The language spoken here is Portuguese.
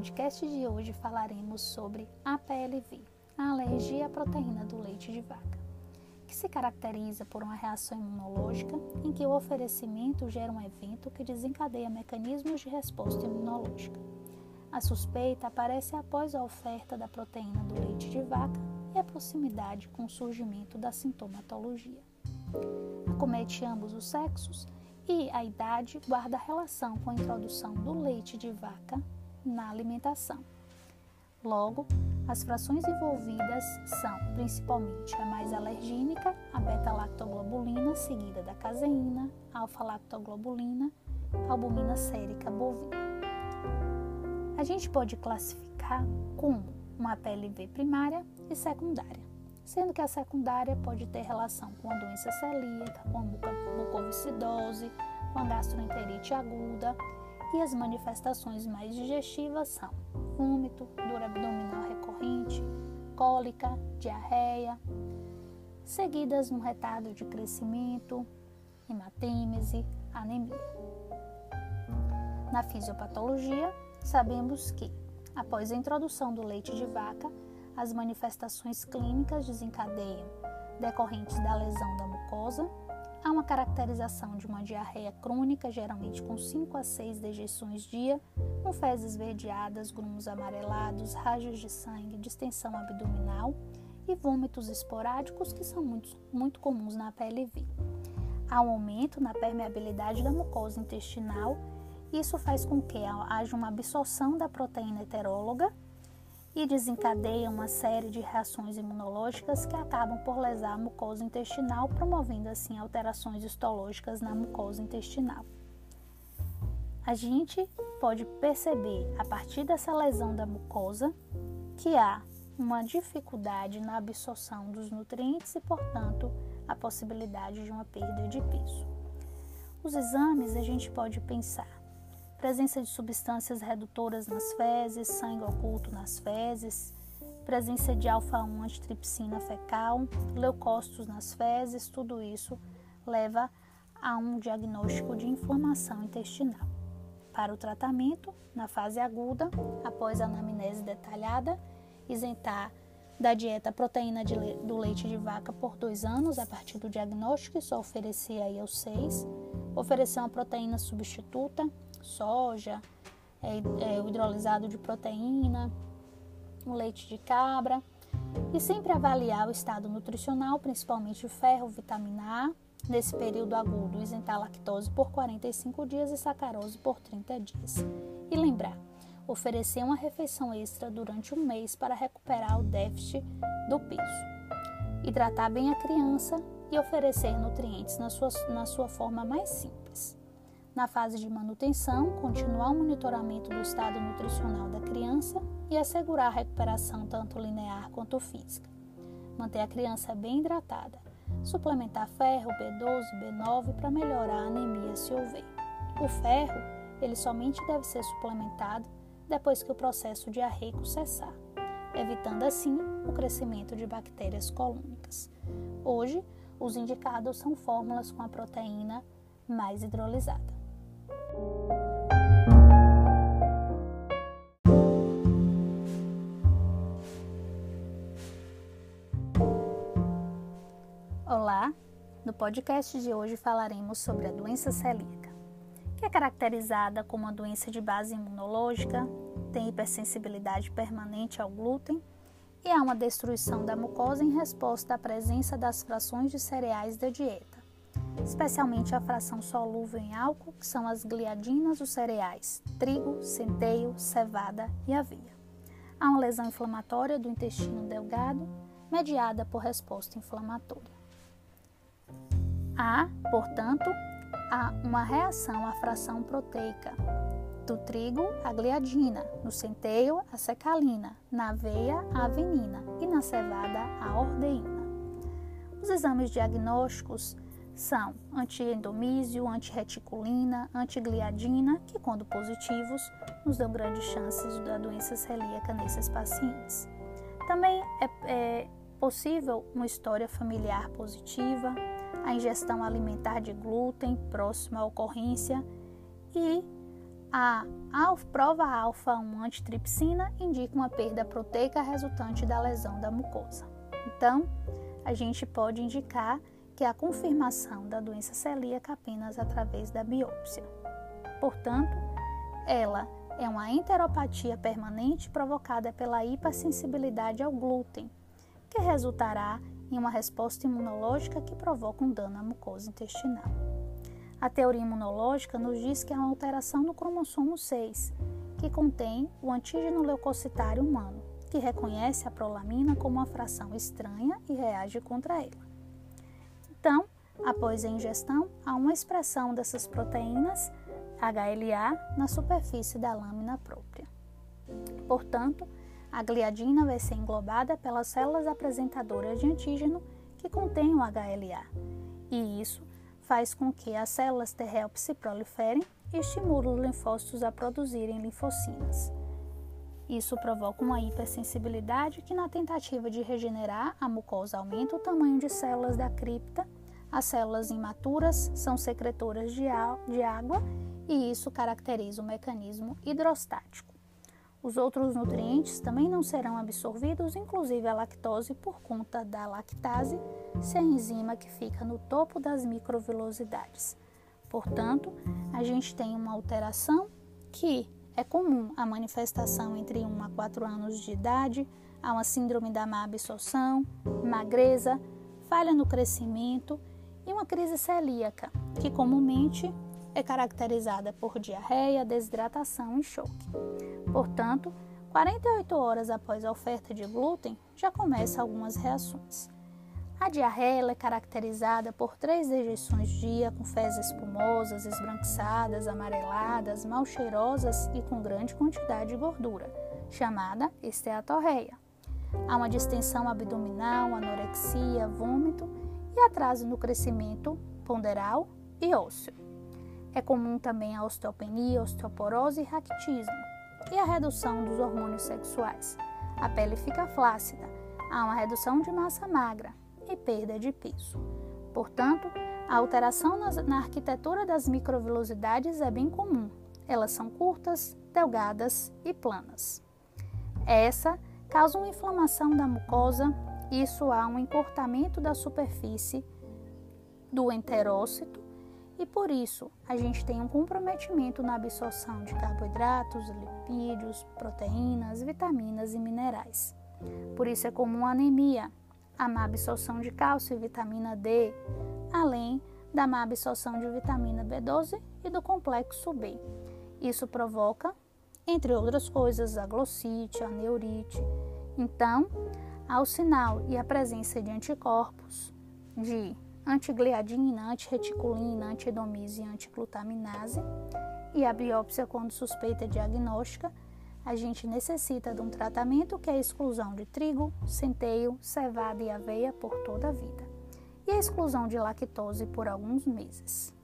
podcast de hoje falaremos sobre APLV, a alergia à proteína do leite de vaca, que se caracteriza por uma reação imunológica em que o oferecimento gera um evento que desencadeia mecanismos de resposta imunológica. A suspeita aparece após a oferta da proteína do leite de vaca e a proximidade com o surgimento da sintomatologia. Acomete ambos os sexos e a idade guarda relação com a introdução do leite de vaca na alimentação. Logo, as frações envolvidas são principalmente a mais alergênica, a beta-lactoglobulina, seguida da caseína, alfa-lactoglobulina, albumina sérica bovina. A gente pode classificar como uma PLV primária e secundária, sendo que a secundária pode ter relação com a doença celíaca, com a mucoviscidose, com a gastroenterite aguda e as manifestações mais digestivas são vômito, dor abdominal recorrente, cólica, diarreia, seguidas no retardo de crescimento, hematêmese, anemia. Na fisiopatologia, sabemos que, após a introdução do leite de vaca, as manifestações clínicas desencadeiam decorrentes da lesão da mucosa, Há uma caracterização de uma diarreia crônica, geralmente com 5 a 6 dejeições dia, com fezes verdeadas, grumos amarelados, rajos de sangue, distensão abdominal e vômitos esporádicos que são muito, muito comuns na PLV. Há um aumento na permeabilidade da mucosa intestinal, isso faz com que haja uma absorção da proteína heteróloga e desencadeia uma série de reações imunológicas que acabam por lesar a mucosa intestinal, promovendo assim alterações histológicas na mucosa intestinal. A gente pode perceber a partir dessa lesão da mucosa que há uma dificuldade na absorção dos nutrientes e, portanto, a possibilidade de uma perda de peso. Os exames a gente pode pensar presença de substâncias redutoras nas fezes, sangue oculto nas fezes, presença de alfa-1 antitripsina fecal, leucócitos nas fezes, tudo isso leva a um diagnóstico de inflamação intestinal. Para o tratamento, na fase aguda, após a anamnese detalhada, isentar da dieta proteína de do leite de vaca por dois anos a partir do diagnóstico, e só oferecia aí aos seis, oferecer uma proteína substituta, soja, é, é, o hidrolisado de proteína, o leite de cabra e sempre avaliar o estado nutricional, principalmente ferro, vitamina A, nesse período agudo, isentar lactose por 45 dias e sacarose por 30 dias. E lembrar, oferecer uma refeição extra durante um mês para recuperar o déficit do peso. Hidratar bem a criança e oferecer nutrientes na sua, na sua forma mais simples. Na fase de manutenção, continuar o monitoramento do estado nutricional da criança e assegurar a recuperação tanto linear quanto física. Manter a criança bem hidratada. Suplementar ferro, B12, B9 para melhorar a anemia se houver. O ferro, ele somente deve ser suplementado depois que o processo diarreico cessar, evitando assim o crescimento de bactérias colônicas. Hoje, os indicados são fórmulas com a proteína mais hidrolisada. Olá! No podcast de hoje falaremos sobre a doença celíaca, que é caracterizada como uma doença de base imunológica, tem hipersensibilidade permanente ao glúten e há uma destruição da mucosa em resposta à presença das frações de cereais da dieta especialmente a fração solúvel em álcool, que são as gliadinas dos cereais, trigo, centeio, cevada e aveia. Há uma lesão inflamatória do intestino delgado, mediada por resposta inflamatória. Há, portanto, há uma reação à fração proteica. Do trigo, a gliadina, no centeio, a secalina, na aveia, a avenina e na cevada, a ordeína. Os exames diagnósticos são antiendomísio, antirreticulina, antigliadina, que, quando positivos, nos dão grandes chances da doença celíaca nesses pacientes. Também é, é possível uma história familiar positiva, a ingestão alimentar de glúten próxima à ocorrência e A prova alfa-1 antitripsina indica uma perda proteica resultante da lesão da mucosa. Então, a gente pode indicar que a confirmação da doença celíaca apenas através da biópsia. Portanto, ela é uma enteropatia permanente provocada pela hipersensibilidade ao glúten, que resultará em uma resposta imunológica que provoca um dano à mucosa intestinal. A teoria imunológica nos diz que há uma alteração no cromossomo 6, que contém o antígeno leucocitário humano, que reconhece a prolamina como uma fração estranha e reage contra ela. Então, após a ingestão, há uma expressão dessas proteínas HLA na superfície da lâmina própria. Portanto, a gliadina vai ser englobada pelas células apresentadoras de antígeno que contêm o HLA, e isso faz com que as células T helper se proliferem e estimule os linfócitos a produzirem linfocinas. Isso provoca uma hipersensibilidade que, na tentativa de regenerar a mucosa, aumenta o tamanho de células da cripta. As células imaturas são secretoras de água e isso caracteriza o mecanismo hidrostático. Os outros nutrientes também não serão absorvidos, inclusive a lactose, por conta da lactase, ser a enzima que fica no topo das microvilosidades. Portanto, a gente tem uma alteração que é comum a manifestação entre 1 a 4 anos de idade, há uma síndrome da má absorção, magreza, falha no crescimento e uma crise celíaca, que comumente é caracterizada por diarreia, desidratação e choque. Portanto, 48 horas após a oferta de glúten, já começam algumas reações. A diarreia é caracterizada por três dejeições dia, com fezes espumosas, esbranquiçadas, amareladas, mal cheirosas e com grande quantidade de gordura, chamada esteatorreia. Há uma distensão abdominal, anorexia, vômito e atraso no crescimento ponderal e ósseo. É comum também a osteopenia, osteoporose e raquitismo e a redução dos hormônios sexuais. A pele fica flácida, há uma redução de massa magra e perda de peso. Portanto, a alteração na arquitetura das microvilosidades é bem comum. Elas são curtas, delgadas e planas. Essa causa uma inflamação da mucosa, isso há um encurtamento da superfície do enterócito e por isso a gente tem um comprometimento na absorção de carboidratos, lipídios, proteínas, vitaminas e minerais. Por isso é comum a anemia, a má absorção de cálcio e vitamina D, além da má absorção de vitamina B12 e do complexo B. Isso provoca, entre outras coisas, a glossite, a neurite. Então, ao sinal e a presença de anticorpos de antigliadina, antirreticulina, antidomise e antiglutaminase. E a biópsia, quando suspeita diagnóstica, a gente necessita de um tratamento que é a exclusão de trigo, centeio, cevada e aveia por toda a vida. E a exclusão de lactose por alguns meses.